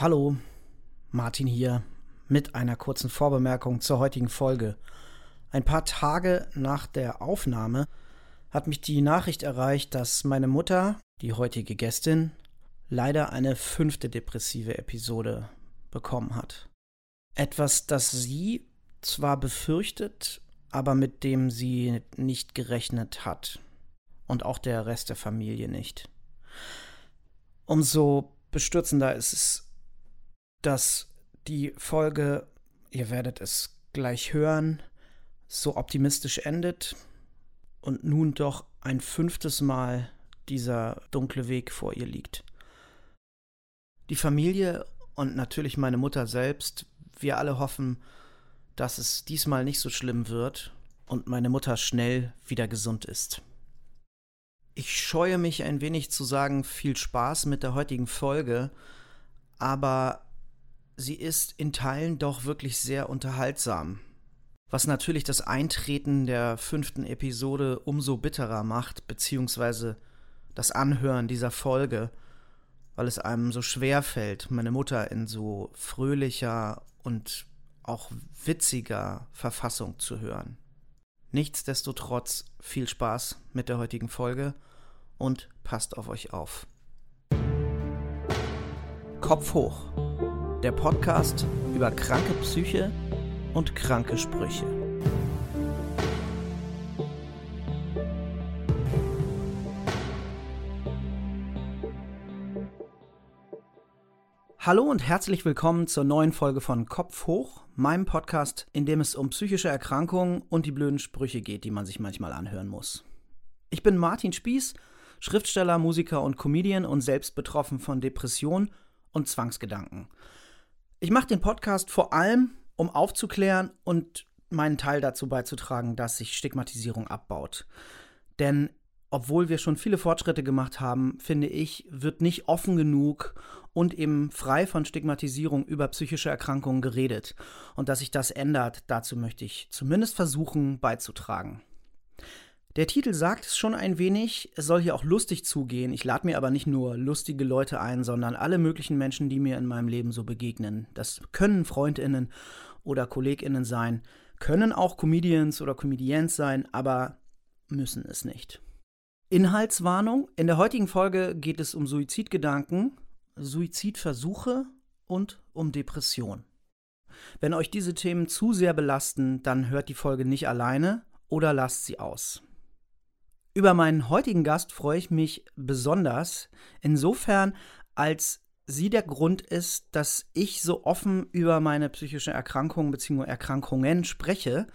Hallo, Martin hier mit einer kurzen Vorbemerkung zur heutigen Folge. Ein paar Tage nach der Aufnahme hat mich die Nachricht erreicht, dass meine Mutter, die heutige Gästin, leider eine fünfte depressive Episode bekommen hat. Etwas, das sie zwar befürchtet, aber mit dem sie nicht gerechnet hat. Und auch der Rest der Familie nicht. Umso bestürzender ist es, dass die Folge, ihr werdet es gleich hören, so optimistisch endet und nun doch ein fünftes Mal dieser dunkle Weg vor ihr liegt. Die Familie und natürlich meine Mutter selbst, wir alle hoffen, dass es diesmal nicht so schlimm wird und meine Mutter schnell wieder gesund ist. Ich scheue mich ein wenig zu sagen, viel Spaß mit der heutigen Folge, aber sie ist in Teilen doch wirklich sehr unterhaltsam. Was natürlich das Eintreten der fünften Episode umso bitterer macht, beziehungsweise das Anhören dieser Folge, weil es einem so schwer fällt, meine Mutter in so fröhlicher und auch witziger Verfassung zu hören. Nichtsdestotrotz viel Spaß mit der heutigen Folge und passt auf euch auf. Kopf hoch. Der Podcast über kranke Psyche und kranke Sprüche. Hallo und herzlich willkommen zur neuen Folge von Kopf hoch, meinem Podcast, in dem es um psychische Erkrankungen und die blöden Sprüche geht, die man sich manchmal anhören muss. Ich bin Martin Spieß, Schriftsteller, Musiker und Comedian und selbst betroffen von Depression und Zwangsgedanken. Ich mache den Podcast vor allem, um aufzuklären und meinen Teil dazu beizutragen, dass sich Stigmatisierung abbaut. Denn obwohl wir schon viele Fortschritte gemacht haben, finde ich, wird nicht offen genug und eben frei von Stigmatisierung über psychische Erkrankungen geredet. Und dass sich das ändert, dazu möchte ich zumindest versuchen beizutragen. Der Titel sagt es schon ein wenig, es soll hier auch lustig zugehen. Ich lade mir aber nicht nur lustige Leute ein, sondern alle möglichen Menschen, die mir in meinem Leben so begegnen. Das können Freundinnen oder Kolleginnen sein, können auch Comedians oder Comedians sein, aber müssen es nicht. Inhaltswarnung. In der heutigen Folge geht es um Suizidgedanken, Suizidversuche und um Depression. Wenn euch diese Themen zu sehr belasten, dann hört die Folge nicht alleine oder lasst sie aus. Über meinen heutigen Gast freue ich mich besonders, insofern, als sie der Grund ist, dass ich so offen über meine psychische Erkrankung bzw. Erkrankungen spreche.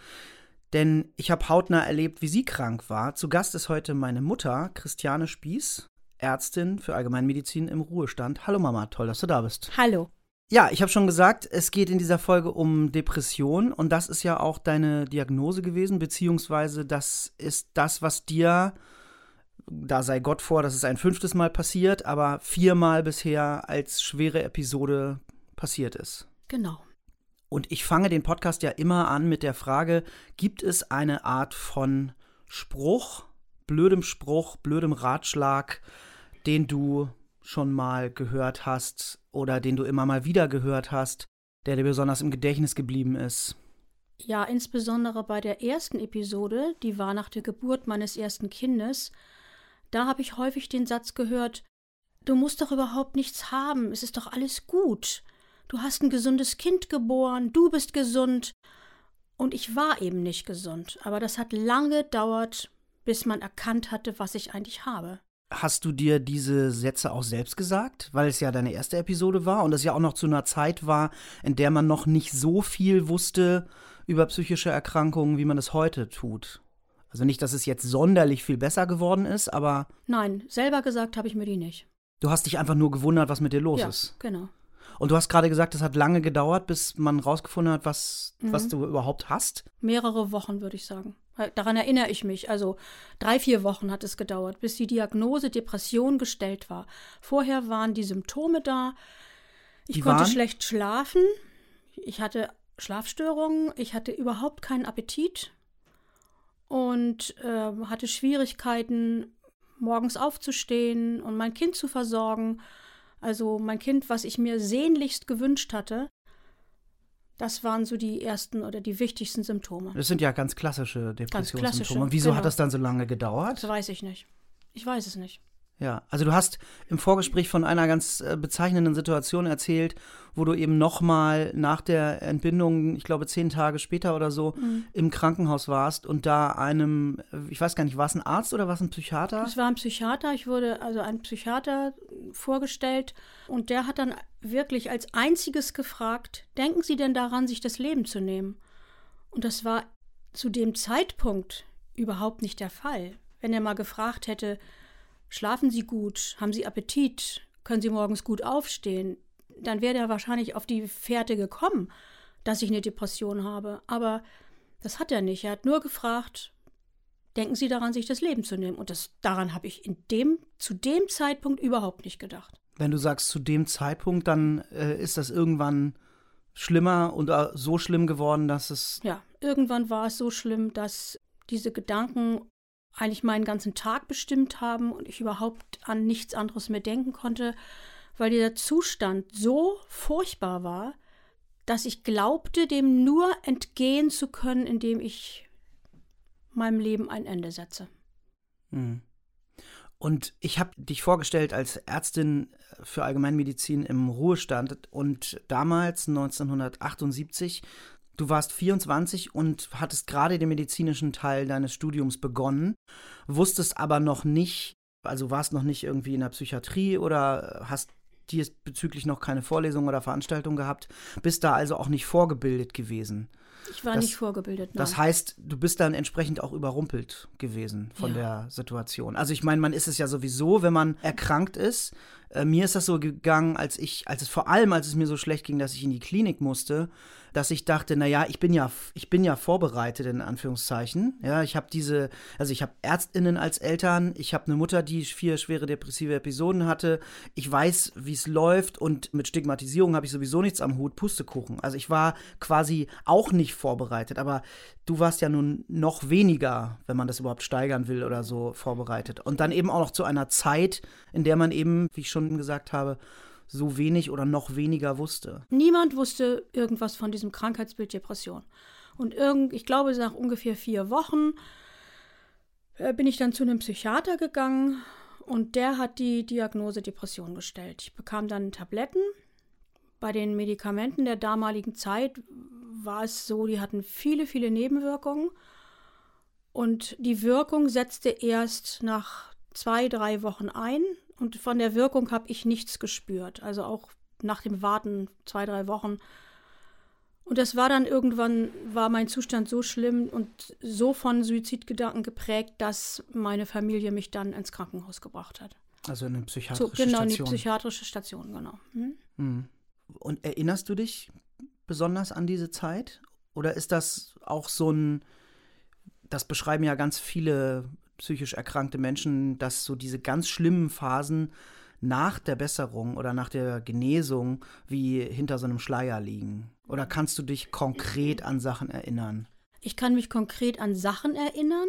Denn ich habe hautnah erlebt, wie sie krank war. Zu Gast ist heute meine Mutter, Christiane Spieß, Ärztin für Allgemeinmedizin im Ruhestand. Hallo Mama, toll, dass du da bist. Hallo. Ja, ich habe schon gesagt, es geht in dieser Folge um Depression und das ist ja auch deine Diagnose gewesen, beziehungsweise das ist das, was dir, da sei Gott vor, dass es ein fünftes Mal passiert, aber viermal bisher als schwere Episode passiert ist. Genau. Und ich fange den Podcast ja immer an mit der Frage, gibt es eine Art von Spruch, blödem Spruch, blödem Ratschlag, den du schon mal gehört hast oder den du immer mal wieder gehört hast, der dir besonders im Gedächtnis geblieben ist? Ja, insbesondere bei der ersten Episode, die war nach der Geburt meines ersten Kindes, da habe ich häufig den Satz gehört, Du musst doch überhaupt nichts haben, es ist doch alles gut du hast ein gesundes Kind geboren, du bist gesund. Und ich war eben nicht gesund. Aber das hat lange gedauert, bis man erkannt hatte, was ich eigentlich habe. Hast du dir diese Sätze auch selbst gesagt, weil es ja deine erste Episode war und es ja auch noch zu einer Zeit war, in der man noch nicht so viel wusste über psychische Erkrankungen, wie man es heute tut? Also nicht, dass es jetzt sonderlich viel besser geworden ist, aber. Nein, selber gesagt habe ich mir die nicht. Du hast dich einfach nur gewundert, was mit dir los ja, ist. Genau. Und du hast gerade gesagt, es hat lange gedauert, bis man rausgefunden hat, was, mhm. was du überhaupt hast. Mehrere Wochen, würde ich sagen. Daran erinnere ich mich. Also drei, vier Wochen hat es gedauert, bis die Diagnose Depression gestellt war. Vorher waren die Symptome da. Ich die konnte waren? schlecht schlafen. Ich hatte Schlafstörungen. Ich hatte überhaupt keinen Appetit und äh, hatte Schwierigkeiten, morgens aufzustehen und mein Kind zu versorgen. Also mein Kind, was ich mir sehnlichst gewünscht hatte, das waren so die ersten oder die wichtigsten Symptome. Das sind ja ganz klassische Depressionssymptome. Ganz klassische, Wieso genau. hat das dann so lange gedauert? Das weiß ich nicht. Ich weiß es nicht. Ja, also du hast im Vorgespräch von einer ganz äh, bezeichnenden Situation erzählt, wo du eben nochmal nach der Entbindung, ich glaube zehn Tage später oder so, Mhm. im Krankenhaus warst und da einem, äh, ich weiß gar nicht, war es ein Arzt oder war es ein Psychiater? Es war ein Psychiater, ich wurde also ein Psychiater vorgestellt und der hat dann wirklich als einziges gefragt, denken Sie denn daran, sich das Leben zu nehmen? Und das war zu dem Zeitpunkt überhaupt nicht der Fall. Wenn er mal gefragt hätte, schlafen Sie gut, haben Sie Appetit, können Sie morgens gut aufstehen, dann wäre er wahrscheinlich auf die Fährte gekommen, dass ich eine Depression habe. Aber das hat er nicht. Er hat nur gefragt, denken Sie daran, sich das Leben zu nehmen. Und das, daran habe ich in dem, zu dem Zeitpunkt überhaupt nicht gedacht. Wenn du sagst zu dem Zeitpunkt, dann äh, ist das irgendwann schlimmer und äh, so schlimm geworden, dass es. Ja, irgendwann war es so schlimm, dass diese Gedanken eigentlich meinen ganzen Tag bestimmt haben und ich überhaupt an nichts anderes mehr denken konnte, weil dieser Zustand so furchtbar war, dass ich glaubte, dem nur entgehen zu können, indem ich meinem Leben ein Ende setze. Hm. Und ich habe dich vorgestellt als Ärztin für Allgemeinmedizin im Ruhestand und damals, 1978, du warst 24 und hattest gerade den medizinischen Teil deines Studiums begonnen, wusstest aber noch nicht, also warst noch nicht irgendwie in der Psychiatrie oder hast diesbezüglich noch keine Vorlesung oder Veranstaltung gehabt, bist da also auch nicht vorgebildet gewesen. Ich war Das- nicht vorgebildet. Nein. Das heißt, du bist dann entsprechend auch überrumpelt gewesen von Ja. der Situation. Also ich meine, man ist es ja sowieso, wenn man erkrankt ist. Äh, mir ist das so gegangen, als ich, als es vor allem, als es mir so schlecht ging, dass ich in die Klinik musste, dass ich dachte, naja, ich bin ja, ich bin ja vorbereitet in Anführungszeichen. Ja, ich habe diese, also ich habe ÄrztInnen als Eltern, ich habe eine Mutter, die vier schwere depressive Episoden hatte. Ich weiß, wie es läuft und mit Stigmatisierung habe ich sowieso nichts am Hut, Pustekuchen. Also ich war quasi auch nicht vorbereitet, aber du warst ja nun noch weniger, wenn man das überhaupt steigern will oder so, vorbereitet. Und dann eben auch noch zu einer Zeit, in der man eben, wie ich schon gesagt habe, so wenig oder noch weniger wusste. Niemand wusste irgendwas von diesem Krankheitsbild Depression. Und irgend, ich glaube, nach ungefähr vier Wochen äh, bin ich dann zu einem Psychiater gegangen und der hat die Diagnose Depression gestellt. Ich bekam dann Tabletten. Bei den Medikamenten der damaligen Zeit war es so, die hatten viele, viele Nebenwirkungen. Und die Wirkung setzte erst nach zwei, drei Wochen ein. Und von der Wirkung habe ich nichts gespürt. Also auch nach dem Warten zwei, drei Wochen. Und das war dann irgendwann, war mein Zustand so schlimm und so von Suizidgedanken geprägt, dass meine Familie mich dann ins Krankenhaus gebracht hat. Also eine So, psychiatrische genau, in die Station. psychiatrische Station, genau. Hm. Und erinnerst du dich besonders an diese Zeit? Oder ist das auch so ein, das beschreiben ja ganz viele psychisch erkrankte Menschen, dass so diese ganz schlimmen Phasen nach der Besserung oder nach der Genesung wie hinter so einem Schleier liegen? Oder kannst du dich konkret an Sachen erinnern? Ich kann mich konkret an Sachen erinnern,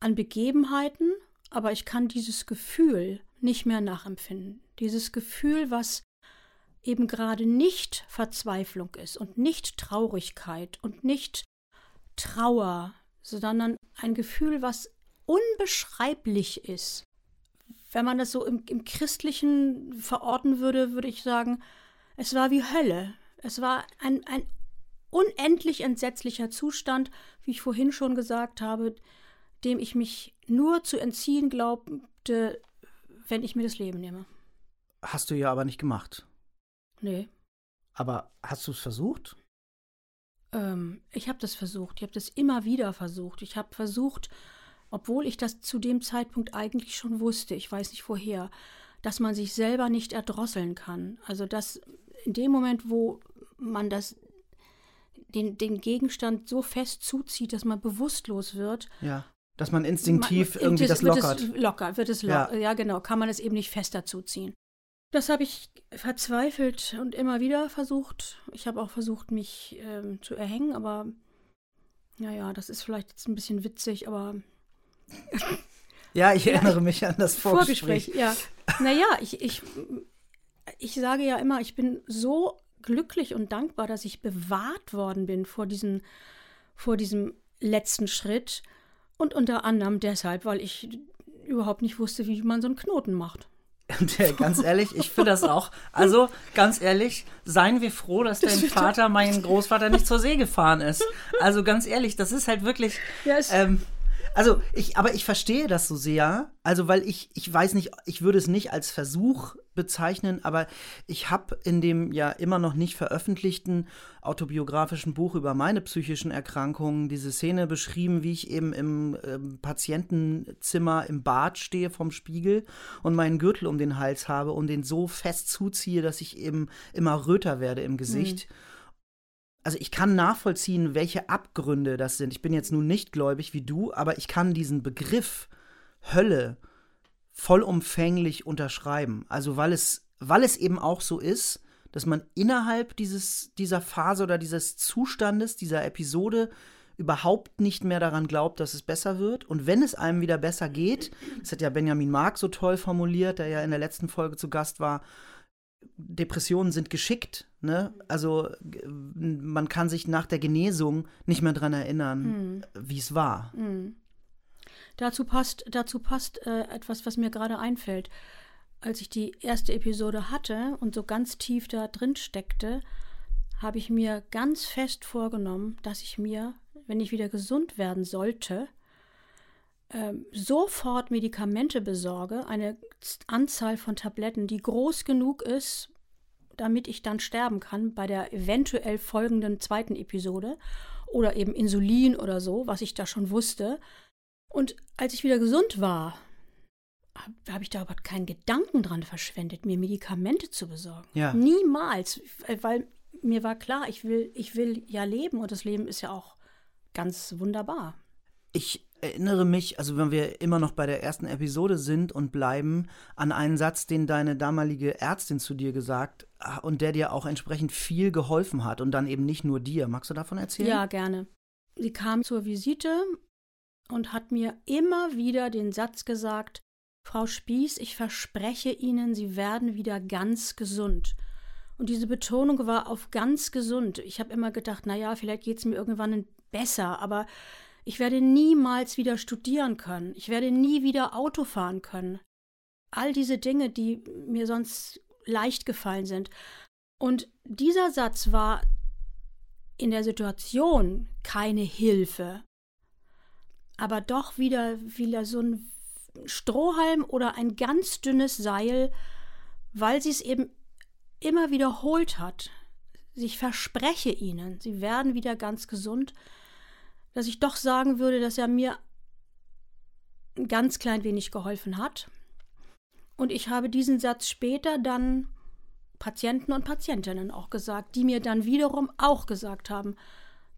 an Begebenheiten, aber ich kann dieses Gefühl nicht mehr nachempfinden. Dieses Gefühl, was eben gerade nicht Verzweiflung ist und nicht Traurigkeit und nicht Trauer, sondern ein Gefühl, was unbeschreiblich ist. Wenn man das so im, im Christlichen verorten würde, würde ich sagen, es war wie Hölle. Es war ein, ein unendlich entsetzlicher Zustand, wie ich vorhin schon gesagt habe, dem ich mich nur zu entziehen glaubte, wenn ich mir das Leben nehme. Hast du ja aber nicht gemacht. Nee. Aber hast du es versucht? Ähm, ich habe das versucht. Ich habe das immer wieder versucht. Ich habe versucht, obwohl ich das zu dem Zeitpunkt eigentlich schon wusste, ich weiß nicht woher, dass man sich selber nicht erdrosseln kann. Also dass in dem Moment, wo man das den, den Gegenstand so fest zuzieht, dass man bewusstlos wird. Ja. Dass man instinktiv man, irgendwie das wird lockert. Es locker, wird es Ja. locker. Ja. genau, kann man es eben nicht fester zuziehen. Das habe ich verzweifelt und immer wieder versucht. Ich habe auch versucht, mich ähm, zu erhängen, aber naja, das ist vielleicht jetzt ein bisschen witzig, aber Ja, ich erinnere mich an das Vorgespräch. Vorgespräch, ja. Naja, ich, ich, ich sage ja immer, ich bin so glücklich und dankbar, dass ich bewahrt worden bin vor, diesen, vor diesem letzten Schritt. Und unter anderem deshalb, weil ich überhaupt nicht wusste, wie man so einen Knoten macht. Und, äh, ganz ehrlich, ich finde das auch. Also, ganz ehrlich, seien wir froh, dass dein Vater, mein Großvater, nicht zur See gefahren ist. Also, ganz ehrlich, das ist halt wirklich. Ja, es- ähm, also, ich, aber ich verstehe das so sehr. Also, weil ich, ich weiß nicht, ich würde es nicht als Versuch bezeichnen, aber ich habe in dem ja immer noch nicht veröffentlichten autobiografischen Buch über meine psychischen Erkrankungen diese Szene beschrieben, wie ich eben im ähm, Patientenzimmer im Bad stehe vom Spiegel und meinen Gürtel um den Hals habe und den so fest zuziehe, dass ich eben immer röter werde im Gesicht. Also ich kann nachvollziehen, welche Abgründe das sind. Ich bin jetzt nun nicht gläubig wie du, aber ich kann diesen Begriff Hölle vollumfänglich unterschreiben. Also weil es, weil es eben auch so ist, dass man innerhalb dieses, dieser Phase oder dieses Zustandes, dieser Episode überhaupt nicht mehr daran glaubt, dass es besser wird. Und wenn es einem wieder besser geht, das hat ja Benjamin Mark so toll formuliert, der ja in der letzten Folge zu Gast war, Depressionen sind geschickt. Ne? Also man kann sich nach der Genesung nicht mehr daran erinnern, wie es war. Dazu passt, dazu passt äh, etwas, was mir gerade einfällt. Als ich die erste Episode hatte und so ganz tief da drin steckte, habe ich mir ganz fest vorgenommen, dass ich mir, wenn ich wieder gesund werden sollte, sofort Medikamente besorge, eine Anzahl von Tabletten, die groß genug ist, damit ich dann sterben kann bei der eventuell folgenden zweiten Episode oder eben Insulin oder so, was ich da schon wusste. Und als ich wieder gesund war, habe hab ich da überhaupt keinen Gedanken dran verschwendet, mir Medikamente zu besorgen. Ja. Niemals, weil mir war klar, ich will, ich will ja leben und das Leben ist ja auch ganz wunderbar. Ich erinnere mich, also wenn wir immer noch bei der ersten Episode sind und bleiben, an einen Satz, den deine damalige Ärztin zu dir gesagt ah, und der dir auch entsprechend viel geholfen hat und dann eben nicht nur dir. Magst du davon erzählen? Ja, gerne. Sie kam zur Visite und hat mir immer wieder den Satz gesagt, Frau Spieß, ich verspreche Ihnen, Sie werden wieder ganz gesund. Und diese Betonung war auf ganz gesund. Ich habe immer gedacht, naja, vielleicht geht es mir irgendwann besser, aber ich werde niemals wieder studieren können. Ich werde nie wieder Auto fahren können. All diese Dinge, die mir sonst leicht gefallen sind. Und dieser Satz war in der Situation keine Hilfe, aber doch wieder, wieder so ein Strohhalm oder ein ganz dünnes Seil, weil sie es eben immer wiederholt hat. Ich verspreche Ihnen, Sie werden wieder ganz gesund, dass ich doch sagen würde, dass er mir ein ganz klein wenig geholfen hat. Und ich habe diesen Satz später dann Patienten und Patientinnen auch gesagt, die mir dann wiederum auch gesagt haben,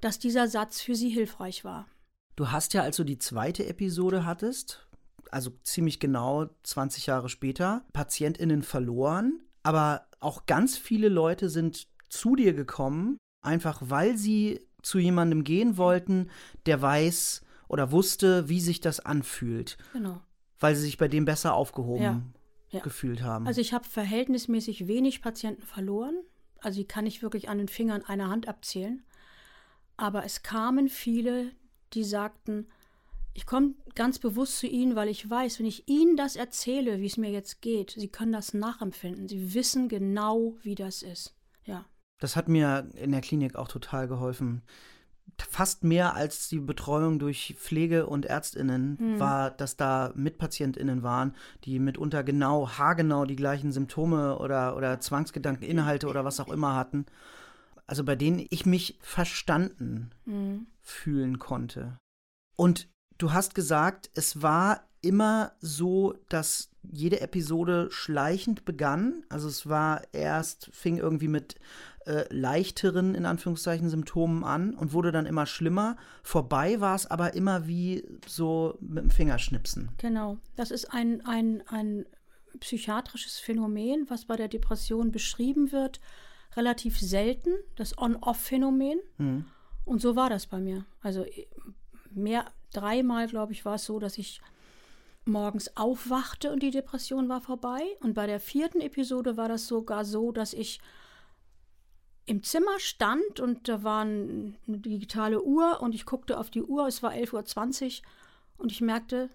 dass dieser Satz für sie hilfreich war. Du hast ja, als du die zweite Episode hattest, also ziemlich genau 20 Jahre später, PatientInnen verloren, aber auch ganz viele Leute sind zu dir gekommen, einfach weil sie zu jemandem gehen wollten, der weiß oder wusste, wie sich das anfühlt, Genau. weil sie sich bei dem besser aufgehoben Ja, ja. gefühlt haben. Also ich habe verhältnismäßig wenig Patienten verloren. Also die kann ich wirklich an den Fingern einer Hand abzählen. Aber es kamen viele, die sagten, ich komme ganz bewusst zu Ihnen, weil ich weiß, wenn ich Ihnen das erzähle, wie es mir jetzt geht, Sie können das nachempfinden. Sie wissen genau, wie das ist. Ja. Das hat mir in der Klinik auch total geholfen. Fast mehr als die Betreuung durch Pflege- und Ärztinnen war, dass da Mitpatientinnen waren, die mitunter genau, haargenau die gleichen Symptome oder, oder Zwangsgedanken, Inhalte oder was auch immer hatten. Also bei denen ich mich verstanden fühlen konnte. Und du hast gesagt, es war immer so, dass jede Episode schleichend begann. Also es war erst, fing irgendwie mit äh, leichteren, in Anführungszeichen, Symptomen an und wurde dann immer schlimmer. Vorbei war es aber immer wie so mit dem Fingerschnipsen. Genau. Das ist ein, ein, ein psychiatrisches Phänomen, was bei der Depression beschrieben wird. Relativ selten, das On-Off-Phänomen. Und so war das bei mir. Also eh, mehr, dreimal, glaube ich, war es so, dass ich morgens aufwachte und die Depression war vorbei. Und bei der vierten Episode war das sogar so, dass ich im Zimmer stand und da war eine digitale Uhr und ich guckte auf die Uhr, es war 11.20 Uhr und ich merkte,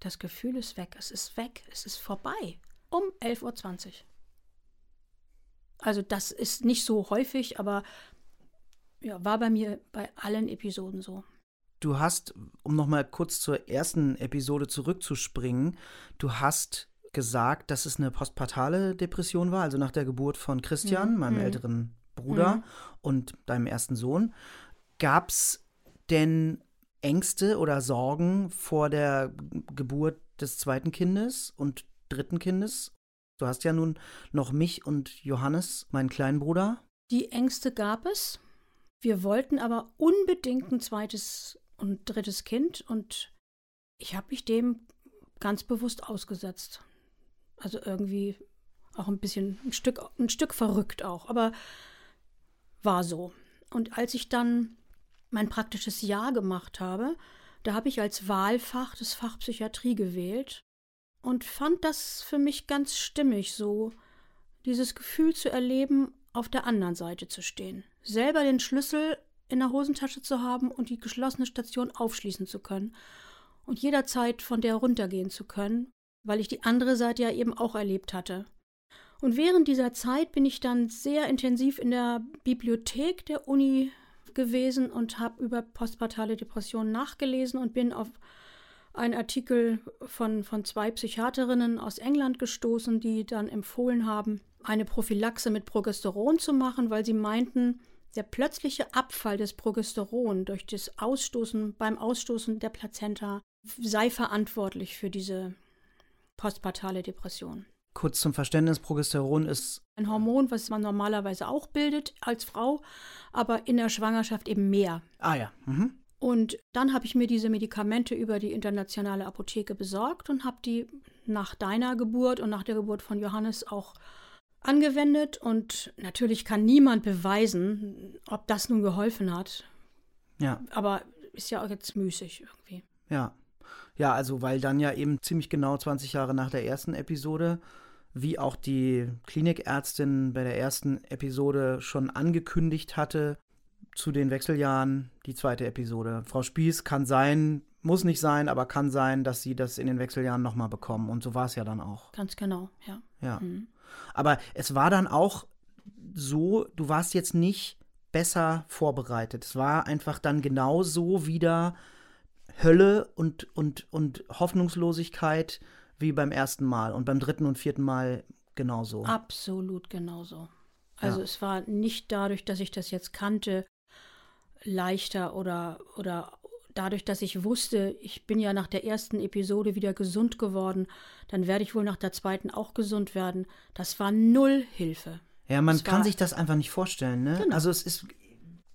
das Gefühl ist weg, es ist weg, es ist vorbei. Um 11.20 Uhr. Also das ist nicht so häufig, aber ja, war bei mir bei allen Episoden so. Du hast, um nochmal kurz zur ersten Episode zurückzuspringen, du hast gesagt, dass es eine postpartale Depression war, also nach der Geburt von Christian, mhm. meinem mhm. älteren Bruder, mhm. und deinem ersten Sohn. Gab es denn Ängste oder Sorgen vor der Geburt des zweiten Kindes und dritten Kindes? Du hast ja nun noch mich und Johannes, meinen kleinen Bruder. Die Ängste gab es. Wir wollten aber unbedingt ein zweites und drittes Kind und ich habe mich dem ganz bewusst ausgesetzt. Also irgendwie auch ein bisschen ein Stück, ein Stück verrückt auch, aber war so. Und als ich dann mein praktisches Jahr gemacht habe, da habe ich als Wahlfach das Fach Psychiatrie gewählt und fand das für mich ganz stimmig, so dieses Gefühl zu erleben, auf der anderen Seite zu stehen, selber den Schlüssel in der Hosentasche zu haben und die geschlossene Station aufschließen zu können und jederzeit von der runtergehen zu können, weil ich die andere Seite ja eben auch erlebt hatte. Und während dieser Zeit bin ich dann sehr intensiv in der Bibliothek der Uni gewesen und habe über postpartale Depressionen nachgelesen und bin auf einen Artikel von, von zwei Psychiaterinnen aus England gestoßen, die dann empfohlen haben, eine Prophylaxe mit Progesteron zu machen, weil sie meinten, der plötzliche Abfall des Progesteron durch das Ausstoßen beim Ausstoßen der Plazenta sei verantwortlich für diese postpartale Depression. Kurz zum Verständnis, Progesteron ist ein Hormon, was man normalerweise auch bildet als Frau, aber in der Schwangerschaft eben mehr. Ah ja. Mhm. Und dann habe ich mir diese Medikamente über die internationale Apotheke besorgt und habe die nach deiner Geburt und nach der Geburt von Johannes auch angewendet. Und natürlich kann niemand beweisen, ob das nun geholfen hat. Ja. Aber ist ja auch jetzt müßig irgendwie. Ja. Ja, also weil dann ja eben ziemlich genau 20 Jahre nach der ersten Episode wie auch die Klinikärztin bei der ersten Episode schon angekündigt hatte, zu den Wechseljahren die zweite Episode. Frau Spieß kann sein, muss nicht sein, aber kann sein, dass sie das in den Wechseljahren nochmal bekommen. Und so war es ja dann auch. Ganz genau, ja. Ja. Mhm. Aber es war dann auch so, du warst jetzt nicht besser vorbereitet. Es war einfach dann genauso wieder Hölle und, und, und Hoffnungslosigkeit wie beim ersten Mal und beim dritten und vierten Mal genauso. Absolut genauso. Also ja. es war nicht dadurch, dass ich das jetzt kannte, leichter oder, oder dadurch, dass ich wusste, ich bin ja nach der ersten Episode wieder gesund geworden, dann werde ich wohl nach der zweiten auch gesund werden. Das war null Hilfe. Ja, man das kann sich das einfach nicht vorstellen, ne? Genau. Also es ist,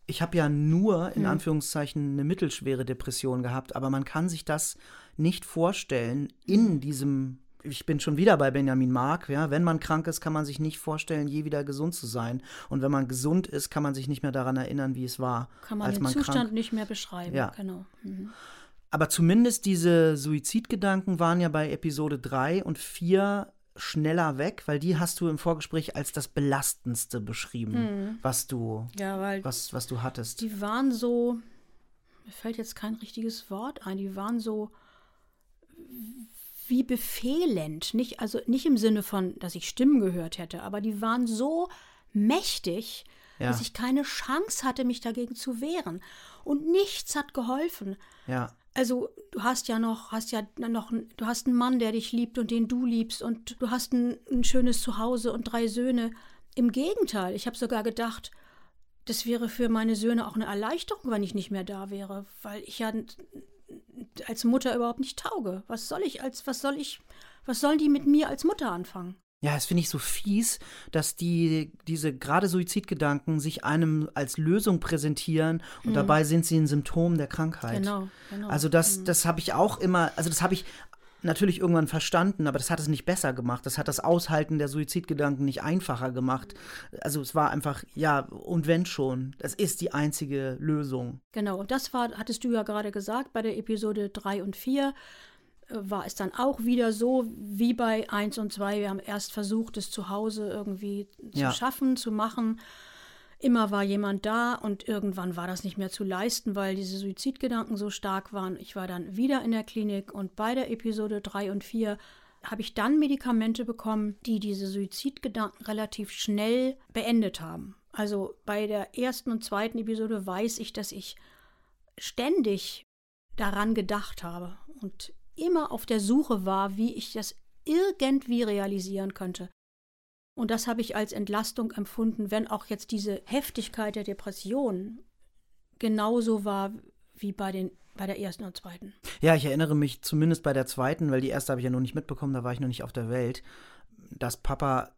ich habe ja nur in hm. Anführungszeichen eine mittelschwere Depression gehabt, aber man kann sich das nicht vorstellen in diesem ich bin schon wieder bei Benjamin Mark, ja, wenn man krank ist, kann man sich nicht vorstellen, je wieder gesund zu sein. Und wenn man gesund ist, kann man sich nicht mehr daran erinnern, wie es war. Kann man als den man Zustand krank. nicht mehr beschreiben, ja. genau. Mhm. Aber zumindest diese Suizidgedanken waren ja bei Episode 3 und 4 schneller weg, weil die hast du im Vorgespräch als das belastendste beschrieben, mhm. was du ja, was, was du hattest. Die waren so, mir fällt jetzt kein richtiges Wort ein, die waren so wie befehlend, nicht also nicht im Sinne von, dass ich Stimmen gehört hätte, aber die waren so mächtig, ja. dass ich keine Chance hatte, mich dagegen zu wehren und nichts hat geholfen. Ja. Also du hast ja noch, hast ja noch, du hast einen Mann, der dich liebt und den du liebst und du hast ein, ein schönes Zuhause und drei Söhne. Im Gegenteil, ich habe sogar gedacht, das wäre für meine Söhne auch eine Erleichterung, wenn ich nicht mehr da wäre, weil ich ja als Mutter überhaupt nicht tauge. Was soll ich als, was soll ich, was sollen die mit mir als Mutter anfangen? Ja, das finde ich so fies, dass die diese gerade Suizidgedanken sich einem als Lösung präsentieren und mhm. dabei sind sie ein Symptom der Krankheit. Genau, genau. Also das, mhm. das habe ich auch immer, also das habe ich natürlich irgendwann verstanden, aber das hat es nicht besser gemacht. Das hat das Aushalten der Suizidgedanken nicht einfacher gemacht. Also es war einfach, ja, und wenn schon, das ist die einzige Lösung. Genau, und das war, hattest du ja gerade gesagt, bei der Episode 3 und 4 war es dann auch wieder so wie bei 1 und 2. Wir haben erst versucht, es zu Hause irgendwie zu Ja. schaffen, zu machen. Immer war jemand da und irgendwann war das nicht mehr zu leisten, weil diese Suizidgedanken so stark waren. Ich war dann wieder in der Klinik und bei der Episode 3 und 4 habe ich dann Medikamente bekommen, die diese Suizidgedanken relativ schnell beendet haben. Also bei der ersten und zweiten Episode weiß ich, dass ich ständig daran gedacht habe und immer auf der Suche war, wie ich das irgendwie realisieren könnte. Und das habe ich als Entlastung empfunden, wenn auch jetzt diese Heftigkeit der Depression genauso war wie bei, den, bei der ersten und zweiten. Ja, ich erinnere mich zumindest bei der zweiten, weil die erste habe ich ja noch nicht mitbekommen, da war ich noch nicht auf der Welt, dass Papa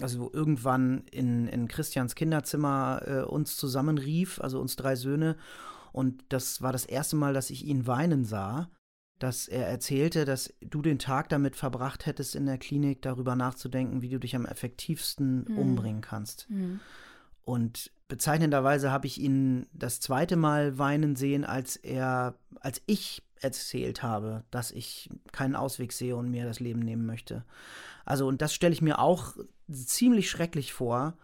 also irgendwann in, in Christians Kinderzimmer äh, uns zusammenrief, also uns drei Söhne. Und das war das erste Mal, dass ich ihn weinen sah, dass er erzählte, dass du den Tag damit verbracht hättest, in der Klinik darüber nachzudenken, wie du dich am effektivsten Mhm. umbringen kannst. Mhm. Und bezeichnenderweise habe ich ihn das zweite Mal weinen sehen, als er, als ich erzählt habe, dass ich keinen Ausweg sehe und mir das Leben nehmen möchte. Also, und das stelle ich mir auch ziemlich schrecklich vor,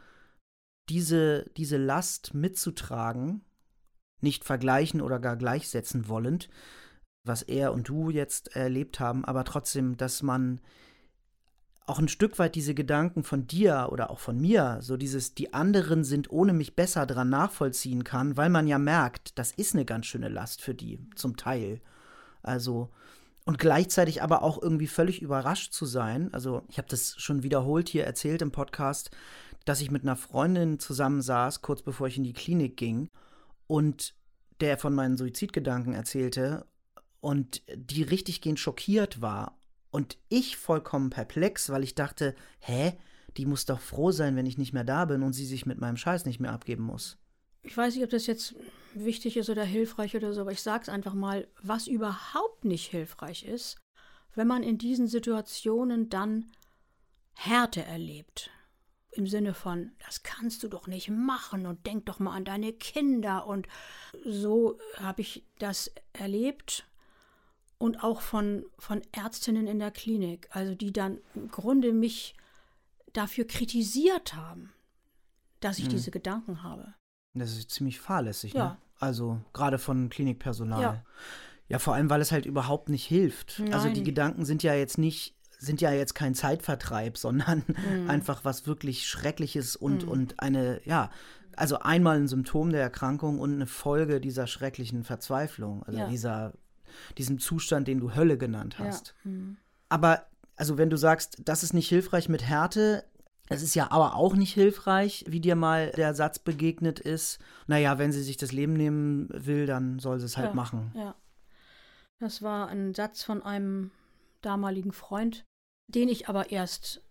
diese, diese Last mitzutragen, nicht vergleichen oder gar gleichsetzen wollend, was er und du jetzt erlebt haben, aber trotzdem, dass man auch ein Stück weit diese Gedanken von dir oder auch von mir, so dieses, die anderen sind ohne mich besser dran nachvollziehen kann, weil man ja merkt, das ist eine ganz schöne Last für die, zum Teil. Also, und gleichzeitig aber auch irgendwie völlig überrascht zu sein. Also, ich habe das schon wiederholt hier erzählt im Podcast, dass ich mit einer Freundin zusammensaß, kurz bevor ich in die Klinik ging, und der von meinen Suizidgedanken erzählte und die richtiggehend schockiert war und ich vollkommen perplex, weil ich dachte, hä, die muss doch froh sein, wenn ich nicht mehr da bin und sie sich mit meinem Scheiß nicht mehr abgeben muss. Ich weiß nicht, ob das jetzt wichtig ist oder hilfreich oder so, aber ich sage es einfach mal, was überhaupt nicht hilfreich ist, wenn man in diesen Situationen dann Härte erlebt. Im Sinne von, das kannst du doch nicht machen und denk doch mal an deine Kinder. Und so habe ich das erlebt und auch von, von Ärztinnen in der Klinik, also die dann im Grunde mich dafür kritisiert haben, dass ich Mhm. diese Gedanken habe. Das ist ziemlich fahrlässig, Ja. ne? Also gerade von Klinikpersonal. Ja. Ja. vor allem, weil es halt überhaupt nicht hilft. Also die Nein. Gedanken sind ja jetzt nicht, sind ja jetzt kein Zeitvertreib, sondern Mhm. einfach was wirklich Schreckliches und, und eine, ja, also einmal ein Symptom der Erkrankung und eine Folge dieser schrecklichen Verzweiflung, also Ja. dieser, diesem Zustand, den du Hölle genannt Ja. hast. Mhm. Aber, also wenn du sagst, das ist nicht hilfreich mit Härte, es ist ja aber auch nicht hilfreich, wie dir mal der Satz begegnet ist, naja, wenn sie sich das Leben nehmen will, dann soll sie es halt Ja. machen. Ja. Das war ein Satz von einem damaligen Freund, den ich aber erst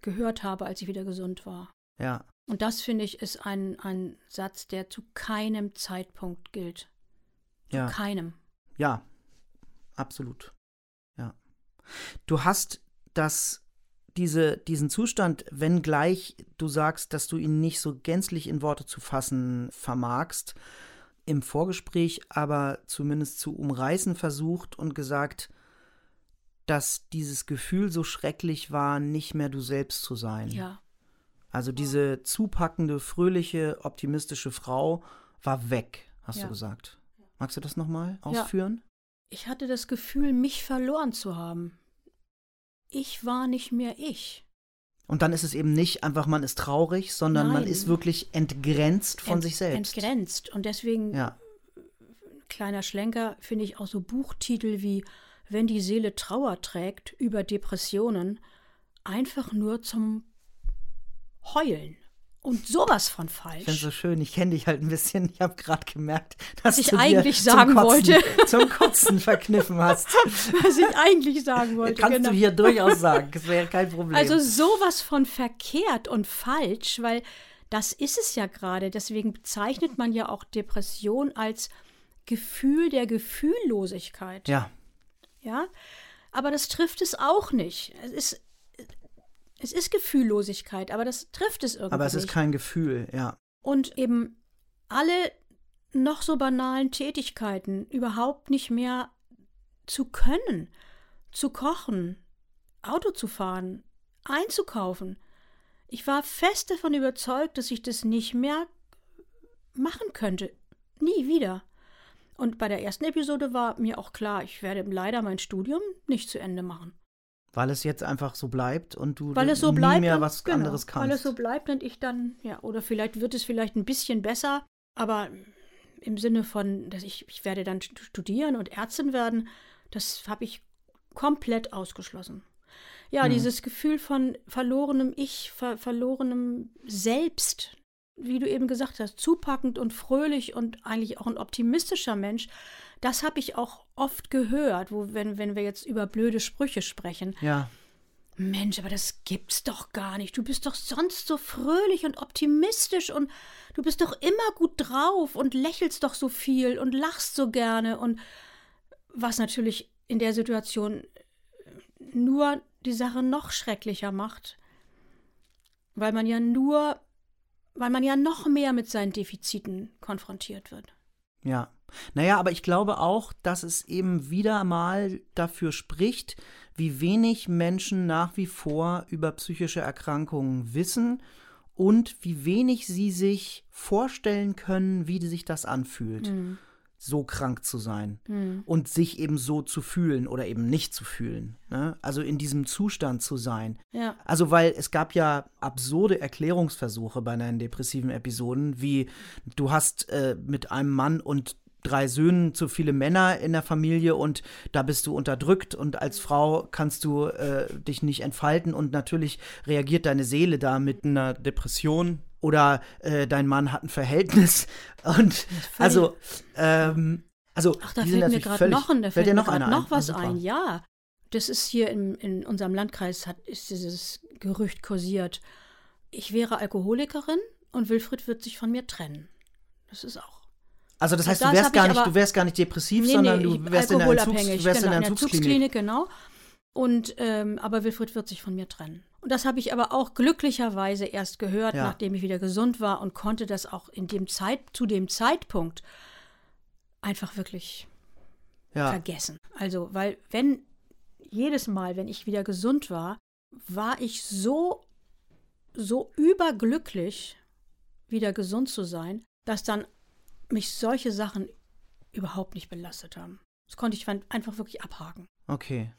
gehört habe, als ich wieder gesund war. Ja, Und das, finde ich, ist ein, ein Satz, der zu keinem Zeitpunkt gilt. Zu ja, keinem. ja, absolut. Ja. Du hast das, diese, diesen Zustand, wenngleich du sagst, dass du ihn nicht so gänzlich in Worte zu fassen vermagst, im Vorgespräch aber zumindest zu umreißen versucht und gesagt, dass dieses Gefühl so schrecklich war, nicht mehr du selbst zu sein. Ja. Also diese zupackende, fröhliche, optimistische Frau war weg, hast Ja. du gesagt. Magst du das nochmal ausführen? Ich hatte das Gefühl, mich verloren zu haben. Ich war nicht mehr ich. Und dann ist es eben nicht einfach, man ist traurig, sondern man Nein. ist wirklich entgrenzt von Ent- sich selbst. Entgrenzt. Und deswegen Ja, kleiner Schlenker, finde ich auch so Buchtitel wie Wenn die Seele Trauer trägt über Depressionen einfach nur zum Heulen. Und sowas von ich finde falsch. so schön. Ich kenne dich halt ein bisschen. Ich habe gerade gemerkt, dass ich du eigentlich zum sagen Kotzen, wollte. zum Kotzen verkniffen hast. Was ich eigentlich sagen wollte. Kannst genau. du hier durchaus sagen. Das wäre kein Problem. Also sowas von verkehrt und falsch, weil das ist es ja gerade. Deswegen bezeichnet man ja auch Depression als Gefühl der Gefühllosigkeit. ja, Ja, aber das trifft es auch nicht. Es ist, es ist Gefühllosigkeit, aber das trifft es irgendwie aber es ist nicht. kein Gefühl. Ja, Und eben alle noch so banalen Tätigkeiten überhaupt nicht mehr zu können, zu kochen, Auto zu fahren, einzukaufen. Ich war fest davon überzeugt, dass ich das nicht mehr machen könnte. Nie wieder. Und bei der ersten Episode war mir auch klar, ich werde leider mein Studium nicht zu Ende machen. Weil es jetzt einfach so bleibt und du weil es so nie bleibt mehr und, was genau, anderes kannst. Weil es so bleibt und ich dann, ja, oder vielleicht wird es vielleicht ein bisschen besser, aber im Sinne von, dass ich, ich werde dann studieren und Ärztin werden, das habe ich komplett ausgeschlossen. Ja, Hm. dieses Gefühl von verlorenem Ich, ver verlorenem Selbst, wie du eben gesagt hast, zupackend und fröhlich und eigentlich auch ein optimistischer Mensch, das habe ich auch oft gehört, wo, wenn, wenn wir jetzt über blöde Sprüche sprechen. ja, Mensch, aber das gibt's doch gar nicht. Du bist doch sonst so fröhlich und optimistisch und du bist doch immer gut drauf und lächelst doch so viel und lachst so gerne und was natürlich in der Situation nur die Sache noch schrecklicher macht, weil man ja nur, weil man ja noch mehr mit seinen Defiziten konfrontiert wird. ja. Naja, aber ich glaube auch, dass es eben wieder mal dafür spricht, wie wenig Menschen nach wie vor über psychische Erkrankungen wissen und wie wenig sie sich vorstellen können, wie sich das anfühlt, Hm. so krank zu sein und sich eben so zu fühlen oder eben nicht zu fühlen. Ne? Also in diesem Zustand zu sein. Ja. Also, weil es gab ja absurde Erklärungsversuche bei deinen depressiven Episoden, wie du hast äh, mit einem Mann und drei Söhnen zu viele Männer in der Familie und da bist du unterdrückt und als Frau kannst du äh, dich nicht entfalten und natürlich reagiert deine Seele da mit einer Depression oder äh, dein Mann hat ein Verhältnis und also ähm, also Ach, da die sind fällt mir gerade noch, ein- da fällt mir noch einer noch ein? was Ah, super. ein. Ja, das ist hier in, in unserem Landkreis hat ist dieses Gerücht kursiert. Ich wäre Alkoholikerin und Wilfried wird sich von mir trennen. Das ist auch. Also das heißt, du Das wärst hab gar ich nicht, aber- du wärst gar nicht depressiv, Nee, sondern nee, du wärst in der, Entzugs, du wärst genau, in der Entzugsklinik. Entzugsklinik, genau. Und ähm, aber Wilfried wird sich von mir trennen. Und das habe ich aber auch glücklicherweise erst gehört, Ja. nachdem ich wieder gesund war und konnte das auch in dem Zeit zu dem Zeitpunkt einfach wirklich Ja. vergessen. Also, weil wenn jedes Mal, wenn ich wieder gesund war, war ich so, so überglücklich, wieder gesund zu sein, dass dann mich solche Sachen überhaupt nicht belastet haben. Das konnte ich einfach wirklich abhaken. Okay.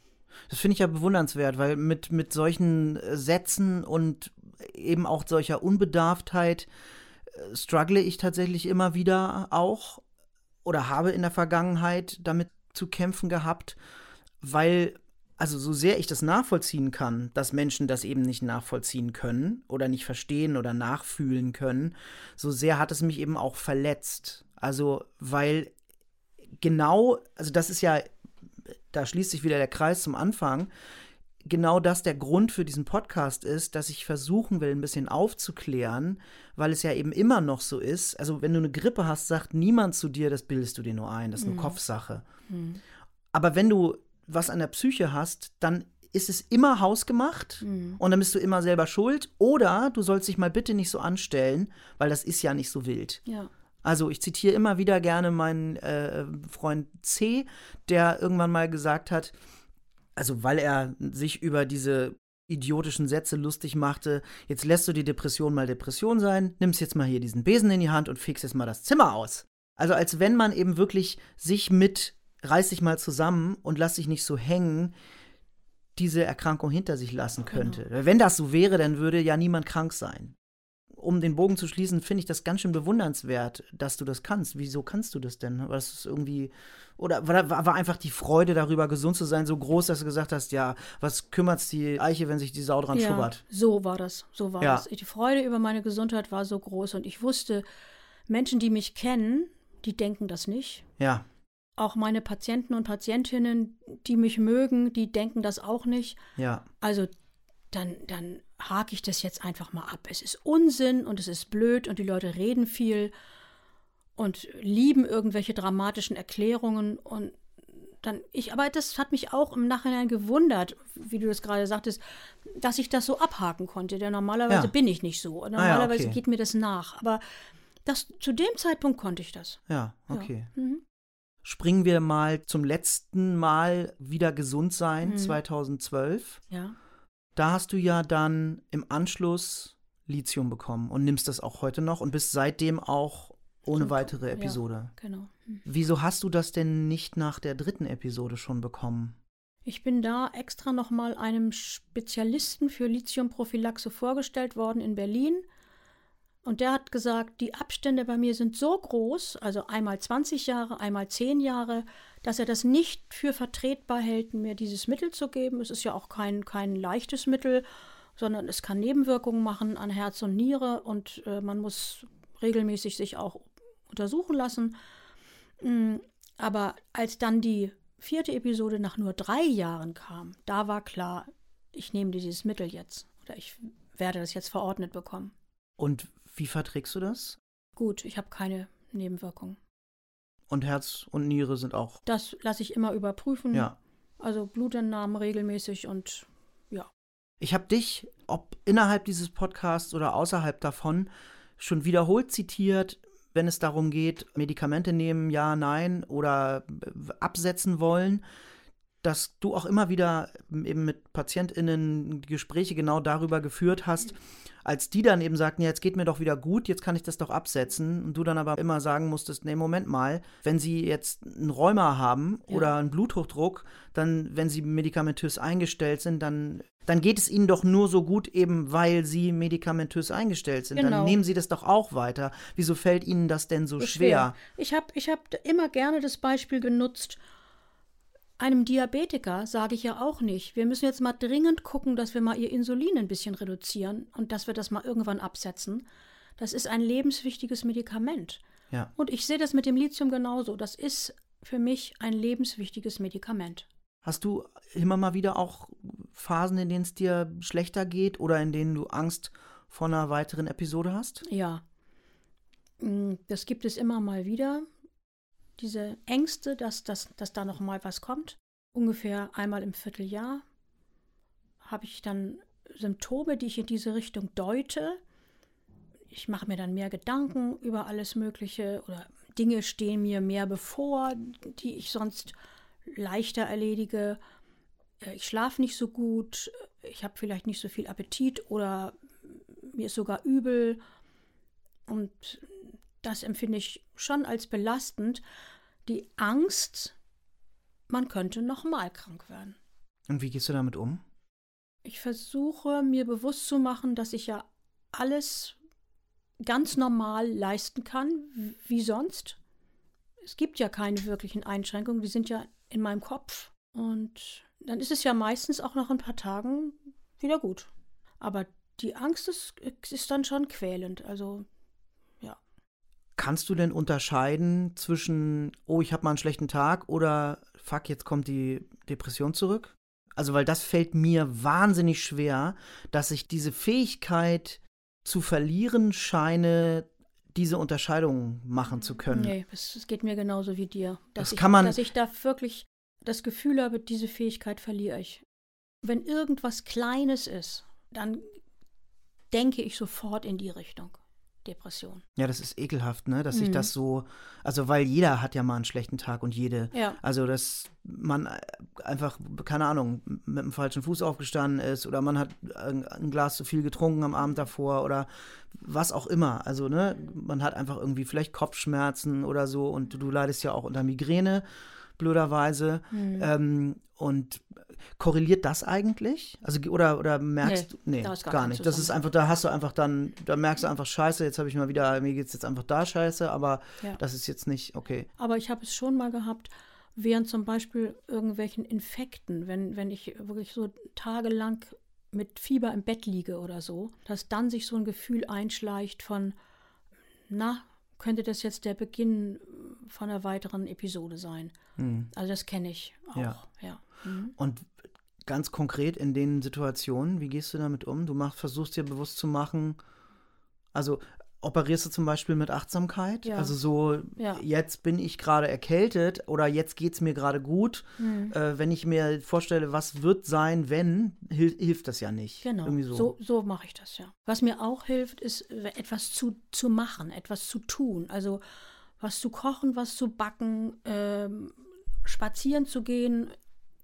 Das finde ich ja bewundernswert, weil mit, mit solchen äh, Sätzen und eben auch solcher Unbedarftheit äh, struggle ich tatsächlich immer wieder auch oder habe in der Vergangenheit damit zu kämpfen gehabt, weil, also so sehr ich das nachvollziehen kann, dass Menschen das eben nicht nachvollziehen können oder nicht verstehen oder nachfühlen können, so sehr hat es mich eben auch verletzt. Also, weil genau, also das ist ja da schließt sich wieder der Kreis zum Anfang, genau das der Grund für diesen Podcast ist, dass ich versuchen will, ein bisschen aufzuklären, weil es ja eben immer noch so ist. Also, wenn du eine Grippe hast, sagt niemand zu dir, das bildest du dir nur ein, das ist eine Kopfsache. Aber wenn du was an der Psyche hast, dann ist es immer hausgemacht und dann bist du immer selber schuld. Oder du sollst dich mal bitte nicht so anstellen, weil das ist ja nicht so wild. Ja. Also ich zitiere immer wieder gerne meinen äh, Freund C, der irgendwann mal gesagt hat, also weil er sich über diese idiotischen Sätze lustig machte, jetzt lässt du die Depression mal Depression sein, nimmst jetzt mal hier diesen Besen in die Hand und fegst jetzt mal das Zimmer aus. Also als wenn man eben wirklich sich mit, reiß dich mal zusammen und lass dich nicht so hängen, diese Erkrankung hinter sich lassen könnte. Wenn das so wäre, dann würde ja niemand krank sein um den Bogen zu schließen, finde ich das ganz schön bewundernswert, dass du das kannst. Wieso kannst du das denn? Was ist irgendwie oder war, war einfach die Freude darüber, gesund zu sein, so groß, dass du gesagt hast, ja, was kümmert's die Eiche, wenn sich die Sau dran ja, schubbert? so war das. So war Ja. das. Die Freude über meine Gesundheit war so groß und ich wusste, Menschen, die mich kennen, die denken das nicht. Ja, Auch meine Patienten und Patientinnen, die mich mögen, die denken das auch nicht. ja, Also dann, dann hake ich das jetzt einfach mal ab. Es ist Unsinn und es ist blöd und die Leute reden viel und lieben irgendwelche dramatischen Erklärungen und dann ich, aber das hat mich auch im Nachhinein gewundert, wie du das gerade sagtest, dass ich das so abhaken konnte. Denn normalerweise Ja. bin ich nicht so. ja, Normalerweise okay. geht mir das nach. Aber das, zu dem Zeitpunkt konnte ich das. ja, okay. Mhm. Springen wir mal zum letzten Mal wieder gesund sein, Mhm. 2012. Ja. Da hast du ja dann im Anschluss Lithium bekommen und nimmst das auch heute noch und bist seitdem auch ohne weitere ja. Episode. Genau. Hm. Wieso hast du das denn nicht nach der dritten Episode schon bekommen? Ich bin da extra nochmal einem Spezialisten für Lithiumprophylaxe vorgestellt worden in Berlin. Und der hat gesagt, die Abstände bei mir sind so groß, also einmal 20 Jahre, einmal 10 Jahre, dass er das nicht für vertretbar hält, mir dieses Mittel zu geben. Es ist ja auch kein, kein leichtes Mittel, sondern es kann Nebenwirkungen machen an Herz und Niere und äh, man muss regelmäßig sich auch untersuchen lassen. Mm, Aber als dann die vierte Episode nach nur drei Jahren kam, da war klar, ich nehme dieses Mittel jetzt oder ich werde das jetzt verordnet bekommen. Und wie verträgst du das? Gut, ich habe keine Nebenwirkungen. Und Herz und Niere sind auch. Das lasse ich immer überprüfen. Ja. Also Blutentnahmen regelmäßig und Ich habe dich, ob innerhalb dieses Podcasts oder außerhalb davon, schon wiederholt zitiert, wenn es darum geht, Medikamente nehmen, ja, nein oder äh, absetzen wollen, dass du auch immer wieder eben mit PatientInnen Gespräche genau darüber geführt hast, als die dann eben sagten, ja, jetzt geht mir doch wieder gut, jetzt kann ich das doch absetzen. Und du dann aber immer sagen musstest, nee, Moment mal, wenn sie jetzt ein Rheuma haben Ja. oder einen Bluthochdruck, dann, wenn sie medikamentös eingestellt sind, dann, dann geht es ihnen doch nur so gut, eben weil sie medikamentös eingestellt sind. Dann Genau. nehmen sie das doch auch weiter. Wieso fällt ihnen das denn so schwer? Ich habe ich hab immer gerne das Beispiel genutzt. Einem Diabetiker sage ich ja auch nicht, wir müssen jetzt mal dringend gucken, dass wir mal ihr Insulin ein bisschen reduzieren und dass wir das mal irgendwann absetzen. Das ist ein lebenswichtiges Medikament. Ja. Und ich sehe das mit dem Lithium genauso. Das ist für mich ein lebenswichtiges Medikament. Hast du immer mal wieder auch Phasen, in denen es dir schlechter geht oder in denen du Angst vor einer weiteren Episode hast? Ja. Mm, Das gibt es immer mal wieder. Diese Ängste, dass, dass, dass da noch mal was kommt. Ungefähr einmal im Vierteljahr habe ich dann Symptome, die ich in diese Richtung deute. Ich mache mir dann mehr Gedanken über alles Mögliche oder Dinge stehen mir mehr bevor, die ich sonst leichter erledige. Äh, Ich schlafe nicht so gut, ich habe vielleicht nicht so viel Appetit oder mir ist sogar übel. Und das empfinde ich schon als belastend. Die Angst, man könnte nochmal krank werden. Und wie gehst du damit um? Ich versuche mir bewusst zu machen, dass ich ja alles ganz normal leisten kann, wie sonst. Es gibt ja keine wirklichen Einschränkungen, die sind ja in meinem Kopf. Und dann ist es ja meistens auch nach ein paar Tagen wieder gut. Aber die Angst ist, ist dann schon quälend. Also Kannst du denn unterscheiden zwischen, oh, ich habe mal einen schlechten Tag oder fuck, jetzt kommt die Depression zurück? Also, weil das fällt mir wahnsinnig schwer, dass ich diese Fähigkeit zu verlieren scheine, diese Unterscheidung machen zu können. Nee, es, geht mir genauso wie dir. Dass Das ich, kann man- Dass ich da wirklich das Gefühl habe, diese Fähigkeit verliere ich. Wenn irgendwas Kleines ist, dann denke ich sofort in die Richtung. Depression. Ja, das ist ekelhaft, ne? Dass sich Mhm. das so, also weil jeder hat ja mal einen schlechten Tag und jede. Ja. Also, dass man einfach, keine Ahnung, mit dem falschen Fuß aufgestanden ist oder man hat ein Glas zu viel getrunken am Abend davor oder was auch immer. Also, ne, man hat einfach irgendwie vielleicht Kopfschmerzen oder so und du, du leidest ja auch unter Migräne, blöderweise. Mhm. Ähm, und korreliert das eigentlich? Also, oder, oder merkst Nee, du, nee, ist gar gar nicht. Das ist einfach, da hast du einfach dann, da merkst du einfach, scheiße, jetzt habe ich mal wieder, mir geht's jetzt einfach da scheiße, aber Ja. das ist jetzt nicht, okay. Aber ich habe es schon mal gehabt, während zum Beispiel irgendwelchen Infekten, wenn, wenn ich wirklich so tagelang mit Fieber im Bett liege oder so, dass dann sich so ein Gefühl einschleicht von, na, könnte das jetzt der Beginn von einer weiteren Episode sein? Hm. Also das kenne ich auch. Ja. Ja. Mhm. Und ganz konkret in den Situationen, wie gehst du damit um? Du machst, versuchst dir bewusst zu machen, also operierst du zum Beispiel mit Achtsamkeit? Ja. Also so, Ja. jetzt bin ich gerade erkältet oder jetzt geht es mir gerade gut. Mhm. Äh, wenn ich mir vorstelle, was wird sein, wenn, hil hilft das ja nicht. Genau, Irgendwie so, so. so, mache ich das ja. Was mir auch hilft, ist etwas zu, zu machen, etwas zu tun. Also was zu kochen, was zu backen, ähm, spazieren zu gehen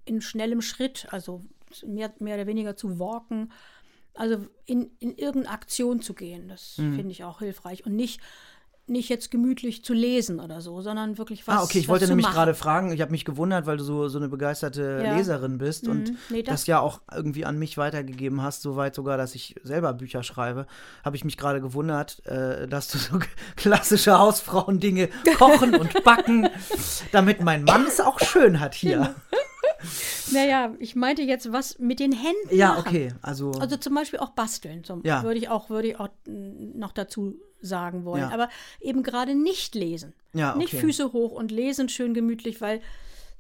in schnellem Schritt, also mehr, mehr oder weniger zu walken, also in, in irgendeine Aktion zu gehen. Das mhm. finde ich auch hilfreich und nicht nicht jetzt gemütlich zu lesen oder so, sondern wirklich was. Ah, okay, ich wollte nämlich gerade fragen, ich habe mich gewundert, weil du so, so eine begeisterte ja. Leserin bist mhm. und nee, das, das, ja auch irgendwie an mich weitergegeben hast, soweit sogar, dass ich selber Bücher schreibe, habe ich mich gerade gewundert, äh, dass du so klassische Hausfrauendinge kochen und backen, damit mein Mann es auch schön hat hier. Naja, ich meinte jetzt was mit den Händen. Ja, machen. okay. Also, also zum Beispiel auch basteln. Zum, ja. Würde ich auch, würde ich auch noch dazu sagen wollen. Ja. Aber eben gerade nicht lesen. Ja, okay. Nicht Füße hoch und lesen schön gemütlich, weil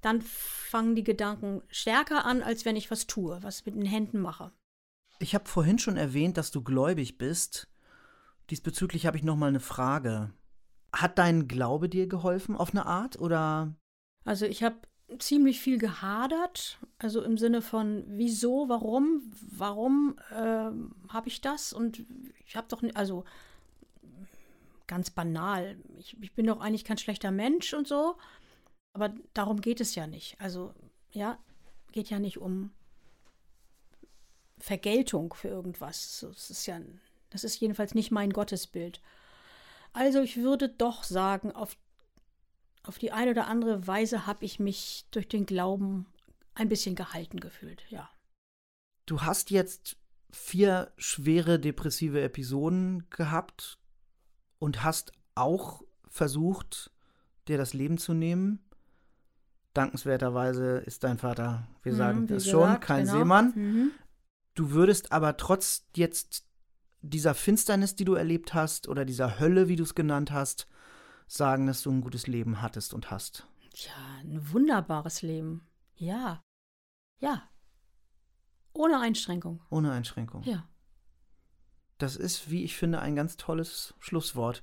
dann fangen die Gedanken stärker an, als wenn ich was tue, was mit den Händen mache. Ich habe vorhin schon erwähnt, dass du gläubig bist. Diesbezüglich habe ich noch mal eine Frage. Hat dein Glaube dir geholfen auf eine Art oder? Also ich habe ziemlich viel gehadert, also im Sinne von wieso, warum, warum äh, habe ich das und ich habe doch, also ganz banal, ich, ich bin doch eigentlich kein schlechter Mensch und so, aber darum geht es ja nicht. Also ja, geht ja nicht um Vergeltung für irgendwas. Das ist ja, das ist jedenfalls nicht mein Gottesbild. Also ich würde doch sagen, auf auf die eine oder andere Weise habe ich mich durch den Glauben ein bisschen gehalten gefühlt, ja. Du hast jetzt vier schwere depressive Episoden gehabt und hast auch versucht, dir das Leben zu nehmen. Dankenswerterweise ist dein Vater, wir mhm, sagen das schon, kein genau. Seemann. Mhm. Du würdest aber trotz jetzt dieser Finsternis, die du erlebt hast, oder dieser Hölle, wie du es genannt hast, sagen, dass du ein gutes Leben hattest und hast. Ja, ein wunderbares Leben. Ja. Ja. Ohne Einschränkung. Ohne Einschränkung. Ja. Das ist, wie ich finde, ein ganz tolles Schlusswort.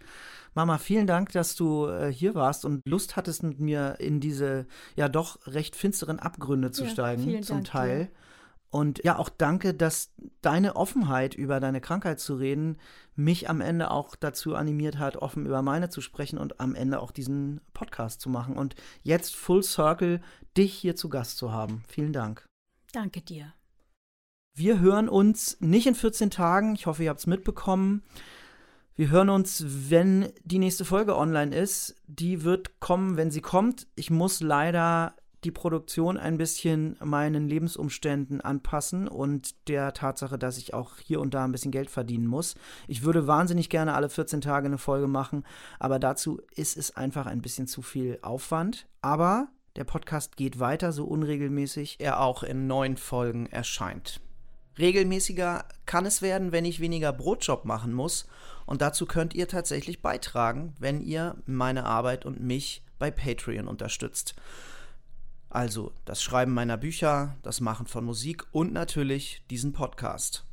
Mama, vielen Dank, dass du äh, hier warst und Lust hattest, mit mir in diese ja doch recht finsteren Abgründe zu ja, steigen, zum Dank, Teil. Ja. Und ja, auch danke, dass deine Offenheit über deine Krankheit zu reden mich am Ende auch dazu animiert hat, offen über meine zu sprechen und am Ende auch diesen Podcast zu machen. Und jetzt Full Circle, dich hier zu Gast zu haben. Vielen Dank. Danke dir. Wir hören uns nicht in 14 Tagen. Ich hoffe, ihr habt es mitbekommen. Wir hören uns, wenn die nächste Folge online ist. Die wird kommen, wenn sie kommt. Ich muss leider die Produktion ein bisschen meinen Lebensumständen anpassen und der Tatsache, dass ich auch hier und da ein bisschen Geld verdienen muss. Ich würde wahnsinnig gerne alle 14 Tage eine Folge machen, aber dazu ist es einfach ein bisschen zu viel Aufwand. Aber der Podcast geht weiter, so unregelmäßig er auch in neun Folgen erscheint. Regelmäßiger kann es werden, wenn ich weniger Brotjob machen muss. Und dazu könnt ihr tatsächlich beitragen, wenn ihr meine Arbeit und mich bei Patreon unterstützt. Also das Schreiben meiner Bücher, das Machen von Musik und natürlich diesen Podcast.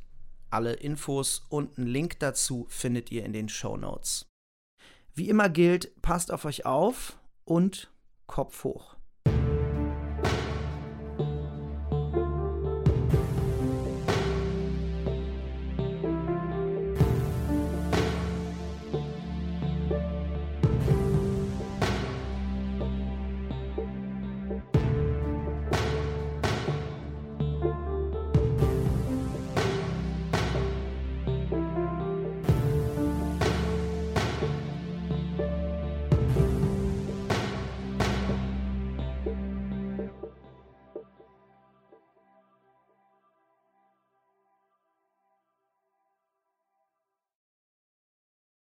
Alle Infos und einen Link dazu findet ihr in den Show Notes. Wie immer gilt, passt auf euch auf und Kopf hoch.